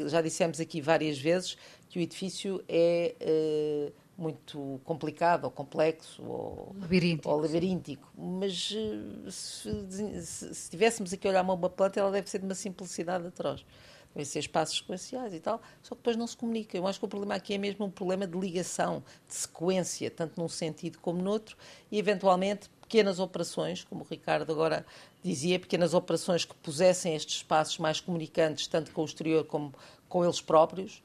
Já dissemos aqui várias vezes que o edifício é uh, muito complicado ou complexo ou labiríntico, ou labiríntico. mas uh, se, se, se, tivéssemos aqui a olhar uma planta, ela deve ser de uma simplicidade atroz vai ser espaços sequenciais e tal, só que depois não se comunica. Eu acho que o problema aqui é mesmo um problema de ligação, de sequência, tanto num sentido como noutro, e eventualmente pequenas operações, como o Ricardo agora dizia, pequenas operações que pusessem estes espaços mais comunicantes, tanto com o exterior como com eles próprios,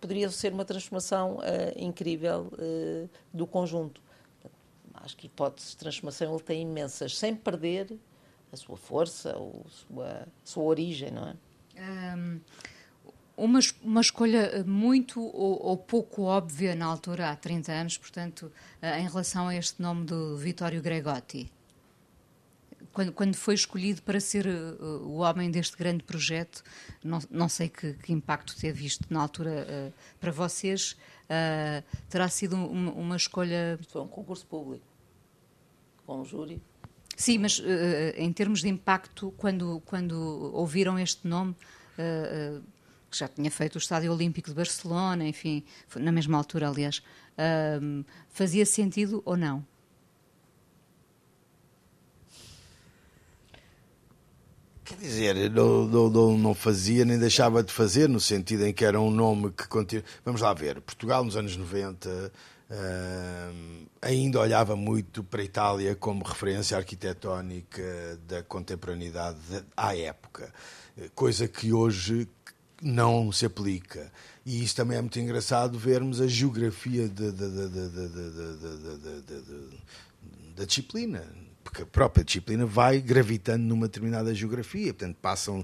poderia ser uma transformação uh, incrível uh, do conjunto. Acho que hipóteses de transformação ele tem imensas, sem perder a sua força ou a sua, a sua origem, não é? Um, uma, uma escolha muito ou, ou, pouco óbvia na altura, há 30 anos, portanto, uh, em relação a este nome do Vittorio Gregotti. Quando, quando foi escolhido para ser uh, o homem deste grande projeto, não, não sei que, que, impacto teve isto na altura para vocês. terá sido uma, uma escolha. Foi um concurso público, com um júri Sim, mas uh, em termos de impacto, quando, quando ouviram este nome, uh, uh, que já tinha feito o Estádio Olímpico de Barcelona, enfim, na mesma altura, aliás, fazia sentido ou não? Quer dizer, não, não, não, fazia nem deixava de fazer, no sentido em que era um nome que continua. Vamos lá ver, Portugal nos anos 90 Uh, ainda olhava muito para a Itália como referência arquitetónica da contemporaneidade à época, coisa que hoje não se aplica. E isso também é muito engraçado vermos a geografia da disciplina porque a própria disciplina vai gravitando numa determinada geografia, portanto passam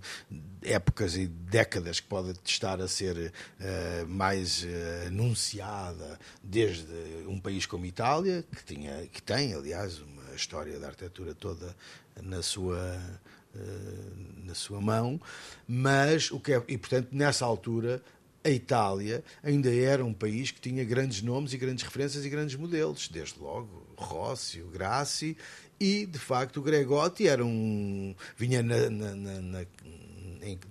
épocas e décadas que pode estar a ser uh, mais uh, anunciada desde um país como Itália, que, tinha, que tem, aliás, uma história da arquitetura toda na sua, uh, na sua mão, mas o que é, e portanto nessa altura a Itália ainda era um país que tinha grandes nomes e grandes referências e grandes modelos, desde logo Rócio, Grassi e, de facto, o Gregotti era um. vinha na, na, na, na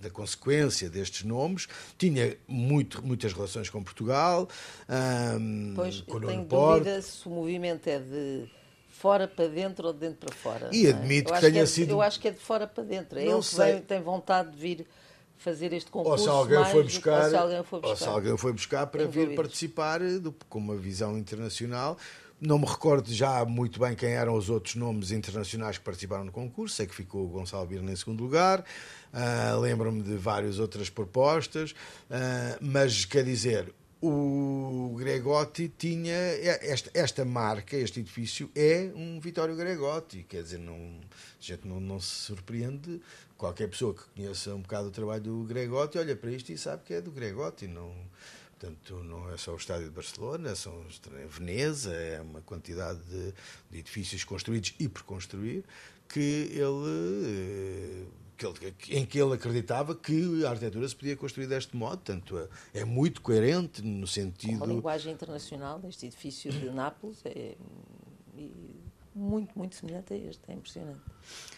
na consequência destes nomes, tinha muito, muitas relações com Portugal, um, pois, com tenho dúvida se o movimento é de fora para dentro ou de dentro para fora. E admito é? que tenha que é sido... Eu acho que é de fora para dentro. É ele que vem, tem vontade de vir fazer este concurso. Ou se alguém foi buscar, ou se alguém foi buscar, ou se alguém foi buscar para vir participar do, com uma visão internacional não me recordo já muito bem quem eram os outros nomes internacionais que participaram no concurso. Sei que ficou o Gonçalo Birna em segundo lugar. Uh, Lembro-me de várias outras propostas. Uh, mas, quer dizer, o Gregotti tinha esta, esta, marca, este edifício é um Vitório Gregotti, quer dizer, não, a gente não, não, se surpreende. Qualquer pessoa que conheça um bocado o trabalho do Gregotti olha para isto e sabe que é do Gregotti, não, Portanto, não é só o estádio de Barcelona, são Veneza, é uma quantidade de, de edifícios construídos e por construir que ele, eh, que ele, em que ele acreditava que a arquitetura se podia construir deste modo. Portanto, é, é muito coerente no sentido. A linguagem internacional, este edifício de Nápoles é muito, muito semelhante a este, é impressionante.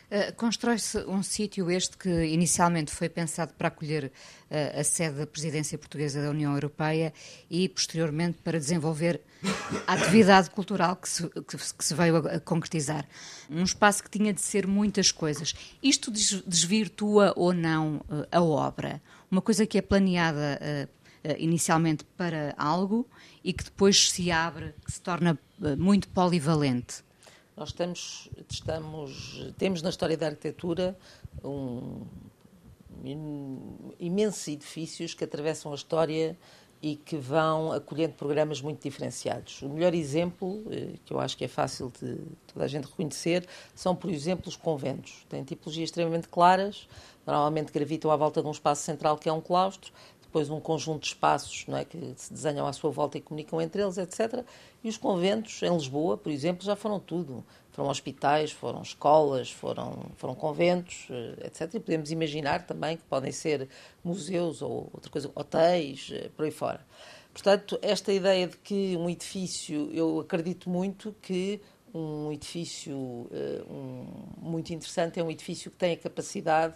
Uh, Constrói-se um sítio este que inicialmente foi pensado para acolher uh, a sede da presidência portuguesa da União Europeia e posteriormente para desenvolver a atividade cultural que se, que, que se veio a, a, concretizar. Um espaço que tinha de ser muitas coisas. Isto des, desvirtua ou não uh, a obra? Uma coisa que é planeada inicialmente para algo e que depois se abre, que se torna muito polivalente. Nós estamos, estamos, temos na história da arquitetura um, imensos edifícios que atravessam a história e que vão acolhendo programas muito diferenciados. O melhor exemplo, eh, que eu acho que é fácil de toda a gente reconhecer, são, por exemplo, os conventos. Têm tipologias extremamente claras, normalmente gravitam à volta de um espaço central que é um claustro, depois um conjunto de espaços não é, que se desenham à sua volta e comunicam entre eles, etc. E os conventos, em Lisboa, por exemplo, já foram tudo. foram hospitais, foram escolas, foram, foram conventos, eh, etc. E podemos imaginar também que podem ser museus ou outra coisa, hotéis, eh, por aí fora. Portanto, esta ideia de que um edifício, eu acredito muito que um edifício eh, um, muito interessante é um edifício que tem a capacidade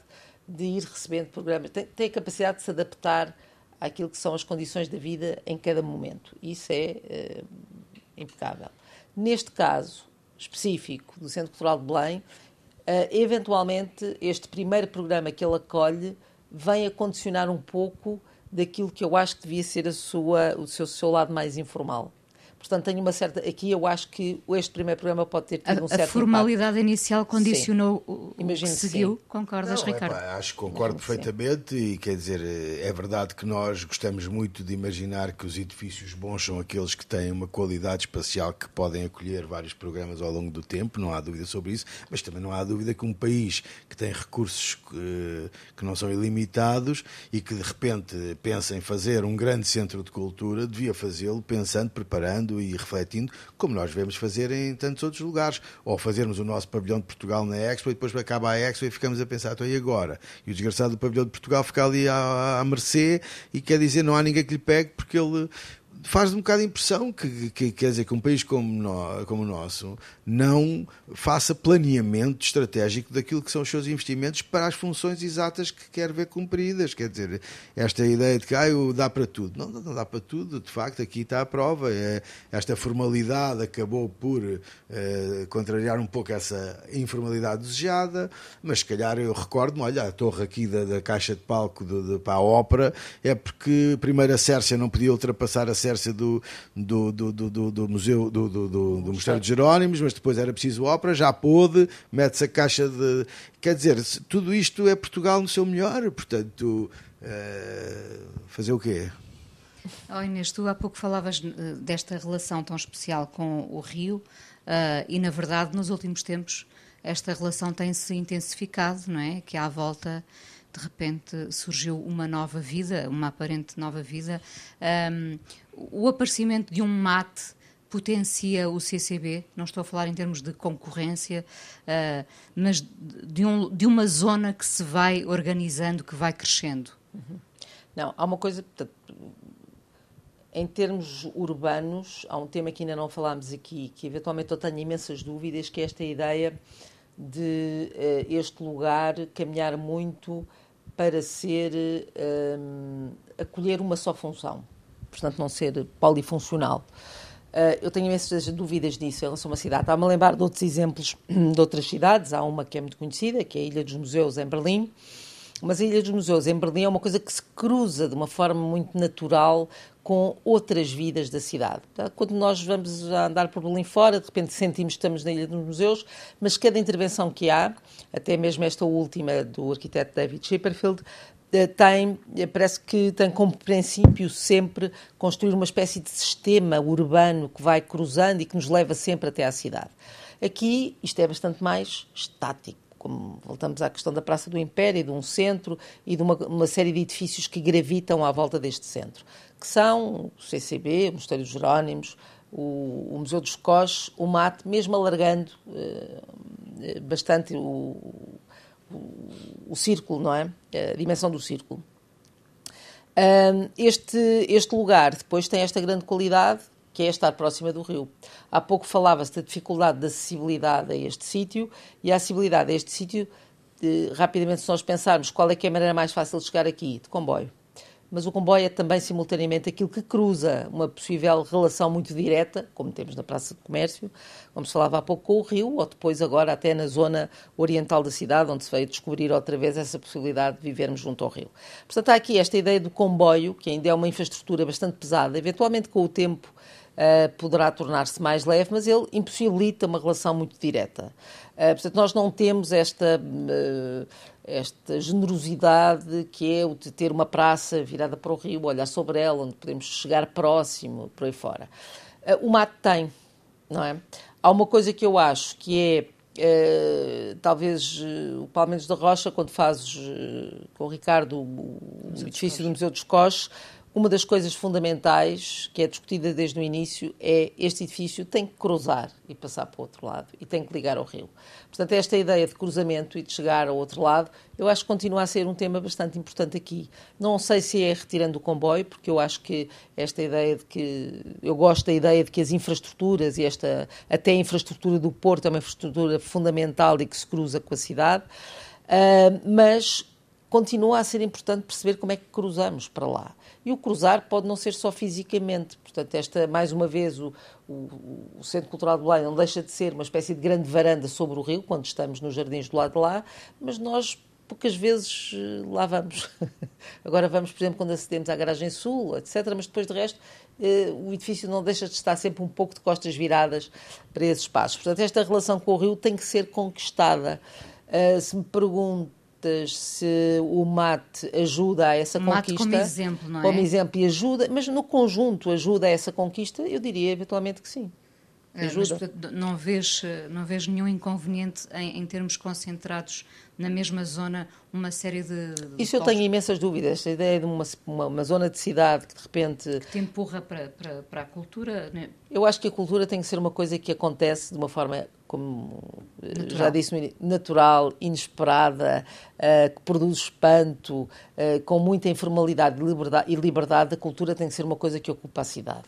de ir recebendo programas, tem, tem a capacidade de se adaptar àquilo que são as condições da vida em cada momento. Isso é impecável. Neste caso, específico do Centro Cultural de Belém, uh, eventualmente este primeiro programa que ele acolhe vem a condicionar um pouco daquilo que eu acho que devia ser sua, o seu, seu lado mais informal. Portanto, tenho uma certa. Aqui eu acho que este primeiro programa pode ter tido a, um certo. A formalidade impacto. inicial condicionou sim. o Imagino que seguiu. Sim. Concordas, Não, Ricardo? É, acho que concordo Imagino perfeitamente sim. e quer dizer, é verdade que nós gostamos muito de imaginar que os edifícios bons são aqueles que têm uma qualidade espacial que podem acolher vários programas ao longo do tempo, não há dúvida sobre isso, mas também não há dúvida que um país que tem recursos que, que não são ilimitados e que de repente pensa em fazer um grande centro de cultura, devia fazê-lo pensando, preparando e refletindo, como nós devemos fazer em tantos outros lugares. Ou fazermos o nosso pavilhão de Portugal na Expo e depois acaba a Expo e ficamos a pensar, então e agora? E o desgraçado do pavilhão de Portugal fica ali à, à mercê e quer dizer, não há ninguém que lhe pegue porque ele faz um bocado a impressão que, que, quer dizer que um país como, no, como o nosso não faça planeamento estratégico daquilo que são os seus investimentos para as funções exatas que quer ver cumpridas. Quer dizer, esta ideia de que ah, dá para tudo. Não, não dá para tudo, de facto, aqui está a prova. É, esta formalidade acabou por eh, contrariar um pouco essa informalidade desejada, mas se calhar eu recordo-me, olha, a torre aqui da, da caixa de palco de, de, para a ópera é porque primeiro a Sércia não podia ultrapassar a Sércia do, do, do, do, do Museu do, do, do, do Mosteiro de Jerónimos, mas depois era preciso ópera, já pôde, mete-se a caixa de. Quer dizer, tudo isto é Portugal no seu melhor, portanto, uh, fazer o quê? Oh Inês, tu há pouco falavas eh, desta relação tão especial com o Rio uh, e, na verdade, nos últimos tempos esta relação tem-se intensificado, não é? Que à volta de repente surgiu uma nova vida, uma aparente nova vida. Um, o aparecimento de um mate potencia o CCB, não estou a falar em termos de concorrência, uh, mas de, um, de, uma zona que se vai organizando, que vai crescendo. Uhum. Não, há uma coisa, em termos urbanos, há um tema que ainda não falámos aqui, que eventualmente eu tenho imensas dúvidas, que é esta ideia de uh, este lugar caminhar muito para ser uh, acolher uma só função, portanto não ser polifuncional. Uh, eu tenho imensas dúvidas disso em relação a uma cidade. Estava-me a lembrar de outros exemplos de outras cidades. Há uma que é muito conhecida, que é a Ilha dos Museus, em Berlim. Mas a Ilha dos Museus, em Berlim, é uma coisa que se cruza de uma forma muito natural com outras vidas da cidade. Quando nós vamos andar por Berlim fora, de repente sentimos que estamos na Ilha dos Museus, mas cada intervenção que há, até mesmo esta última do arquiteto David Chipperfield, eh, tem, eh, parece que tem como princípio sempre construir uma espécie de sistema urbano que vai cruzando e que nos leva sempre até à cidade. Aqui isto é bastante mais estático. Como voltamos à questão da Praça do Império, de um centro e de uma, uma série de edifícios que gravitam à volta deste centro, que são o CCB, o Mosteiro dos Jerónimos, o, o Museu dos Coches, o MAT, mesmo alargando eh, bastante o, o, círculo, não é? A dimensão do círculo. este, este lugar depois tem esta grande qualidade que é estar próxima do rio. Há pouco falava-se da dificuldade de acessibilidade a este sítio e a acessibilidade a este sítio, rapidamente, se nós pensarmos qual é que é a maneira mais fácil de chegar aqui, de comboio mas o comboio é também simultaneamente aquilo que cruza uma possível relação muito direta, como temos na Praça de Comércio, como se falava há pouco com o Rio, ou depois agora até na zona oriental da cidade, onde se veio descobrir outra vez essa possibilidade de vivermos junto ao Rio. Portanto, há aqui esta ideia do comboio, que ainda é uma infraestrutura bastante pesada, eventualmente com o tempo uh, poderá tornar-se mais leve, mas ele impossibilita uma relação muito direta. Uh, portanto, nós não temos esta uh, esta generosidade que é o de ter uma praça virada para o rio, olhar sobre ela, onde podemos chegar próximo, por aí fora. Uh, o mate tem, não é? Há uma coisa que eu acho que é, uh, talvez, uh, o Palmeiras da Rocha, quando fazes com o Ricardo o, o edifício do Museu dos Coches, uma das coisas fundamentais que é discutida desde o início é este edifício tem que cruzar e passar para o outro lado e tem que ligar ao rio. Portanto, esta ideia de cruzamento e de chegar ao outro lado, eu acho que continua a ser um tema bastante importante aqui. Não sei se é retirando o comboio, porque eu acho que esta ideia de que eu gosto da ideia de que as infraestruturas e esta até a infraestrutura do Porto é uma infraestrutura fundamental e que se cruza com a cidade, uh, mas continua a ser importante perceber como é que cruzamos para lá. E o cruzar pode não ser só fisicamente. Portanto, esta, mais uma vez, o, o, o Centro Cultural de Belém não deixa de ser uma espécie de grande varanda sobre o rio, quando estamos nos jardins do lado de lá, mas nós poucas vezes eh, lá vamos. (laughs) Agora vamos, por exemplo, quando acedemos à garagem sul, etc. Mas depois de resto, eh, o edifício não deixa de estar sempre um pouco de costas viradas para esses espaços. Portanto, esta relação com o rio tem que ser conquistada. Uh, se me pergunto se o mate ajuda a essa o conquista. Mate como exemplo, não é? Como exemplo e ajuda, mas no conjunto ajuda a essa conquista, eu diria eventualmente que sim. É, ajuda. Mas, portanto, não vês, não vês nenhum inconveniente em, em termos concentrados na mesma zona uma série de. de Isso eu tenho imensas dúvidas. A ideia de uma, uma, uma, zona de cidade que de repente. Que te empurra para, para, para a cultura. Né? Eu acho que a cultura tem que ser uma coisa que acontece de uma forma, como natural. já disse, natural, inesperada, uh, que produz espanto, uh, com muita informalidade e liberdade, e liberdade. A cultura tem que ser uma coisa que ocupa a cidade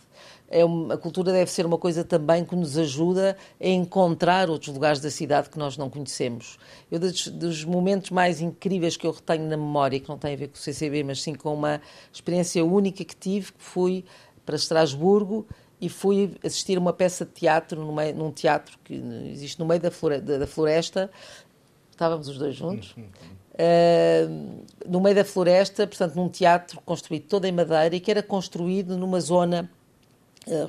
é uma, a cultura deve ser uma coisa também que nos ajuda a encontrar outros lugares da cidade que nós não conhecemos. Eu, dos, dos, momentos mais incríveis que eu retenho na memória, que não tem a ver com o CCB, mas sim com uma experiência única que tive, que fui para Estrasburgo e fui assistir uma peça de teatro num teatro que existe no meio da, floresta, da floresta. Estávamos os dois juntos. Uh, no meio da floresta, portanto, num teatro construído todo em madeira e que era construído numa zona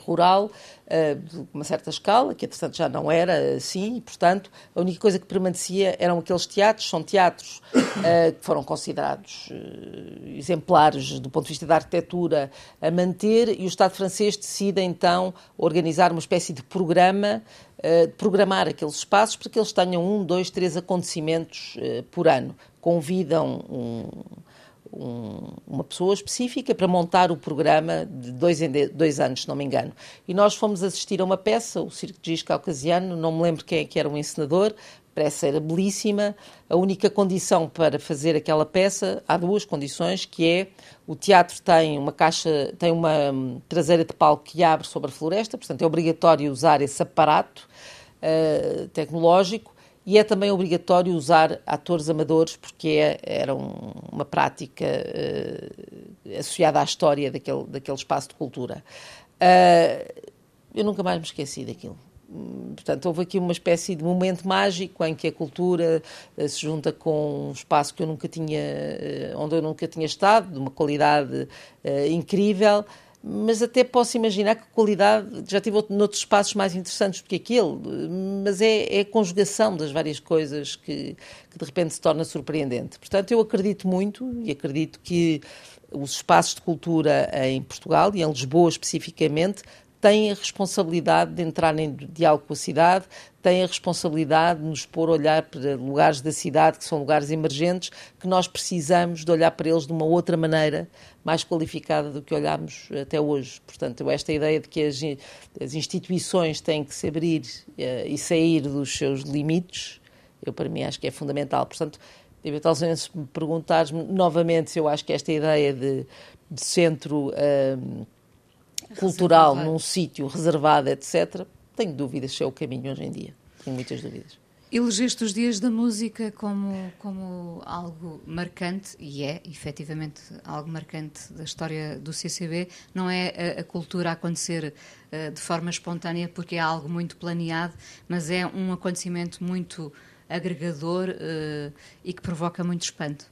rural, uh, de uma certa escala, que entretanto já não era assim, e portanto a única coisa que permanecia eram aqueles teatros, são teatros uh, que foram considerados exemplares do ponto de vista da arquitetura a manter, e o Estado francês decide então organizar uma espécie de programa, de programar aqueles espaços para que eles tenham um, dois, três acontecimentos por ano. Convidam um um, uma pessoa específica para montar o programa de dois em dois anos, se não me engano. E nós fomos assistir a uma peça, o Circo de Giz Caucasiano, não me lembro quem é que era o encenador, a peça era belíssima. A única condição para fazer aquela peça, há duas condições, que é o teatro tem uma caixa, tem uma hum, traseira de palco que abre sobre a floresta, portanto é obrigatório usar esse aparato uh, tecnológico e é também obrigatório usar atores amadores, porque é, era um, uma prática uh, associada à história daquele, daquele espaço de cultura. Uh, eu nunca mais me esqueci daquilo. Portanto, houve aqui uma espécie de momento mágico em que a cultura uh, se junta com um espaço que eu nunca tinha, onde eu nunca tinha estado, de uma qualidade incrível mas até posso imaginar que qualidade já tive noutros espaços mais interessantes do que aquele, mas é, é a conjugação das várias coisas que, que, de repente se torna surpreendente. Portanto, eu acredito muito e acredito que os espaços de cultura em Portugal e em Lisboa especificamente têm a responsabilidade de entrar em diálogo com a cidade, têm a responsabilidade de nos pôr a olhar para lugares da cidade que são lugares emergentes, que nós precisamos de olhar para eles de uma outra maneira, mais qualificada do que olhámos até hoje. Portanto, esta ideia de que as, as instituições têm que se abrir uh, e sair dos seus limites, eu para mim acho que é fundamental. Portanto, eventualmente se me perguntares novamente se eu acho que esta ideia de, de centro... cultural num sítio reservado, etc., tenho dúvidas se é o caminho hoje em dia. Tenho muitas dúvidas. Elegeste os Dias da Música como, como algo marcante, e é efetivamente algo marcante da história do CCB. Não é a, a cultura a acontecer uh, de forma espontânea, porque é algo muito planeado, mas é um acontecimento muito agregador uh, e que provoca muito espanto.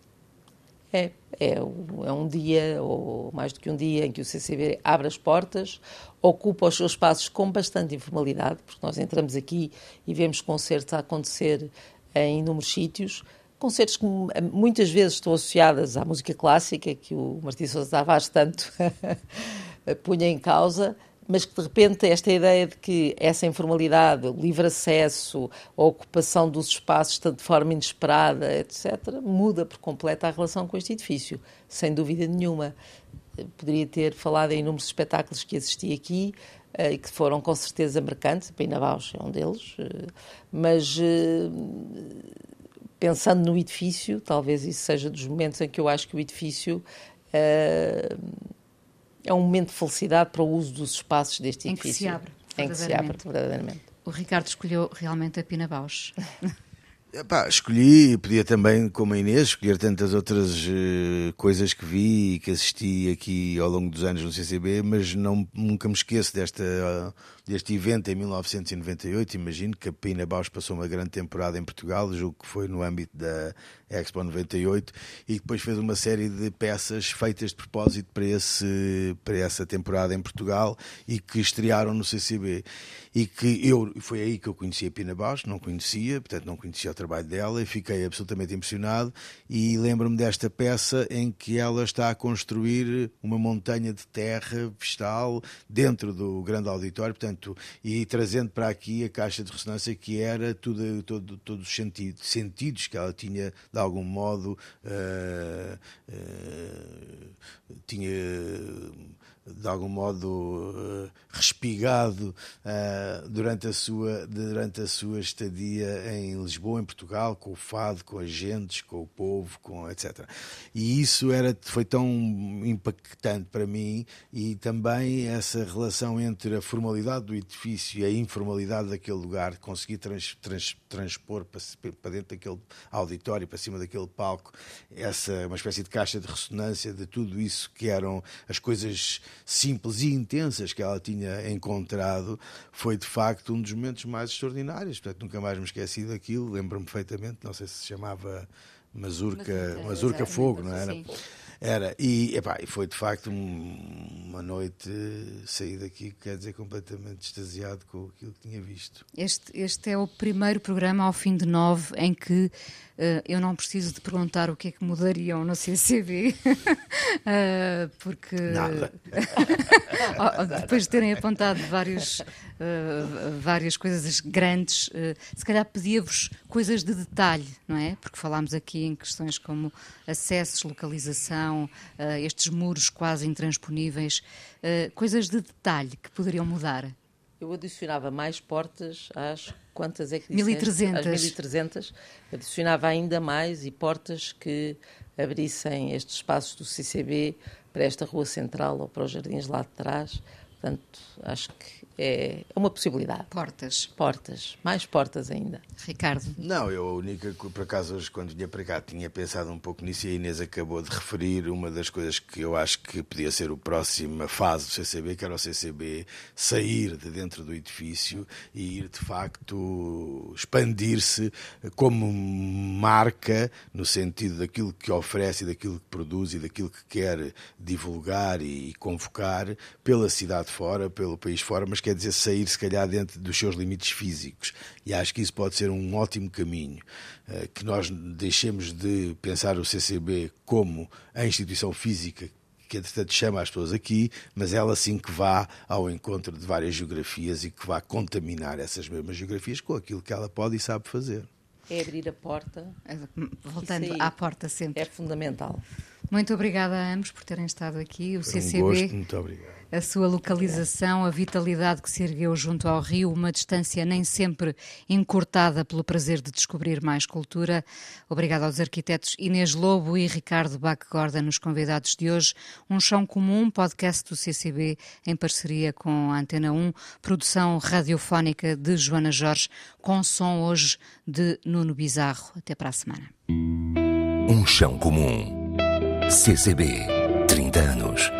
É, é, é, um dia, ou mais do que um dia, em que o CCB abre as portas, ocupa os seus espaços com bastante informalidade, porque nós entramos aqui e vemos concertos a acontecer em inúmeros sítios, concertos que muitas vezes estão associados à música clássica, que o Martim Sousa Tavares tanto (laughs) punha em causa, mas que de repente esta ideia de que essa informalidade, o livre acesso, a ocupação dos espaços de forma inesperada, etc., muda por completo a relação com este edifício, sem dúvida nenhuma. poderia ter falado em inúmeros espetáculos que assisti aqui e que foram com certeza marcantes, Pina Bausch é um deles, mas pensando no edifício, talvez isso seja dos momentos em que eu acho que o edifício é um momento de felicidade para o uso dos espaços deste edifício. Em que se abre. Em que se abre, verdadeiramente. O Ricardo escolheu realmente a Pina Bausch. (laughs) Epá, escolhi, podia também, como a Inês, escolher tantas outras uh, coisas que vi e que assisti aqui ao longo dos anos no CCB, mas não, nunca me esqueço desta, uh, deste evento em 1998. Imagino que a Pina Bausch passou uma grande temporada em Portugal, julgo que foi no âmbito da Expo 98, e depois fez uma série de peças feitas de propósito para, esse, para essa temporada em Portugal e que estrearam no CCB. E que eu, foi aí que eu conheci a Pina Bausch, não conhecia, portanto não conhecia o trabalho dela e fiquei absolutamente impressionado. E lembro-me desta peça em que ela está a construir uma montanha de terra vegetal dentro do grande auditório, portanto, e trazendo para aqui a caixa de ressonância que era tudo, todo, todos os sentidos, sentidos que ela tinha de algum modo uh, uh, tinha de algum modo uh, respigado uh, durante, a sua, durante a sua estadia em Lisboa, em Portugal, com o fado, com as gentes, com o povo, com etc. E isso era, foi tão impactante para mim e também essa relação entre a formalidade do edifício e a informalidade daquele lugar, conseguir trans, trans, transpor para, para dentro daquele auditório, para cima daquele palco, essa uma espécie de caixa de ressonância de tudo isso que eram as coisas simples e intensas que ela tinha encontrado, foi de facto um dos momentos mais extraordinários. Portanto, nunca mais me esqueci daquilo. Lembro-me perfeitamente, não sei se se chamava Mazurca, Mazurca Fogo, não era? Sim. Era, e, epá, foi de facto um, uma noite sair daqui, quer dizer, completamente extasiado com aquilo que tinha visto. Este, este é o primeiro programa ao fim de nove em que eu não preciso de perguntar o que é que mudariam no CCB, (laughs) eh, porque (laughs) Nada. depois de terem apontado vários, uh, várias coisas grandes, se calhar pedia-vos coisas de detalhe, não é? Porque falámos aqui em questões como acessos, localização, estes muros quase intransponíveis, coisas de detalhe que poderiam mudar? Eu adicionava mais portas às quantas é que disseste? 1300. Às 1300. Adicionava ainda mais e portas que abrissem estes espaços do CCB para esta rua central ou para os jardins lá de trás. Portanto, acho que é uma possibilidade. Portas. Portas, mais portas ainda. Ricardo. Não, eu a única, por acaso, hoje, quando vinha para cá, tinha pensado um pouco nisso e a Inês acabou de referir uma das coisas que eu acho que podia ser a próxima fase do CCB, que era o CCB sair de dentro do edifício e ir, de facto, expandir-se como marca, no sentido daquilo que oferece e daquilo que produz e daquilo que quer divulgar e convocar pela cidade fora, pelo país fora, mas que quer dizer sair, se calhar, dentro dos seus limites físicos. E acho que isso pode ser um ótimo caminho. Eh, que nós deixemos de pensar o CCB como a instituição física que entretanto chama as pessoas aqui, mas ela sim que vá ao encontro de várias geografias e que vá contaminar essas mesmas geografias com aquilo que ela pode e sabe fazer. É abrir a porta. Voltando à porta sempre. É fundamental. Muito obrigada a ambos por terem estado aqui. O Foi CCB. Um gosto, muito obrigado a sua localização, a vitalidade que se ergueu junto ao rio, uma distância nem sempre encurtada pelo prazer de descobrir mais cultura. Obrigado aos arquitetos Inês Lobo e Ricardo Bach-Gorda, nos convidados de hoje. Um Chão Comum, podcast do CCB, em parceria com a Antena 1, produção radiofónica de Joana Jorge, com som hoje de Nuno Bizarro. Até para a semana. Um Chão Comum. CCB, 30 anos.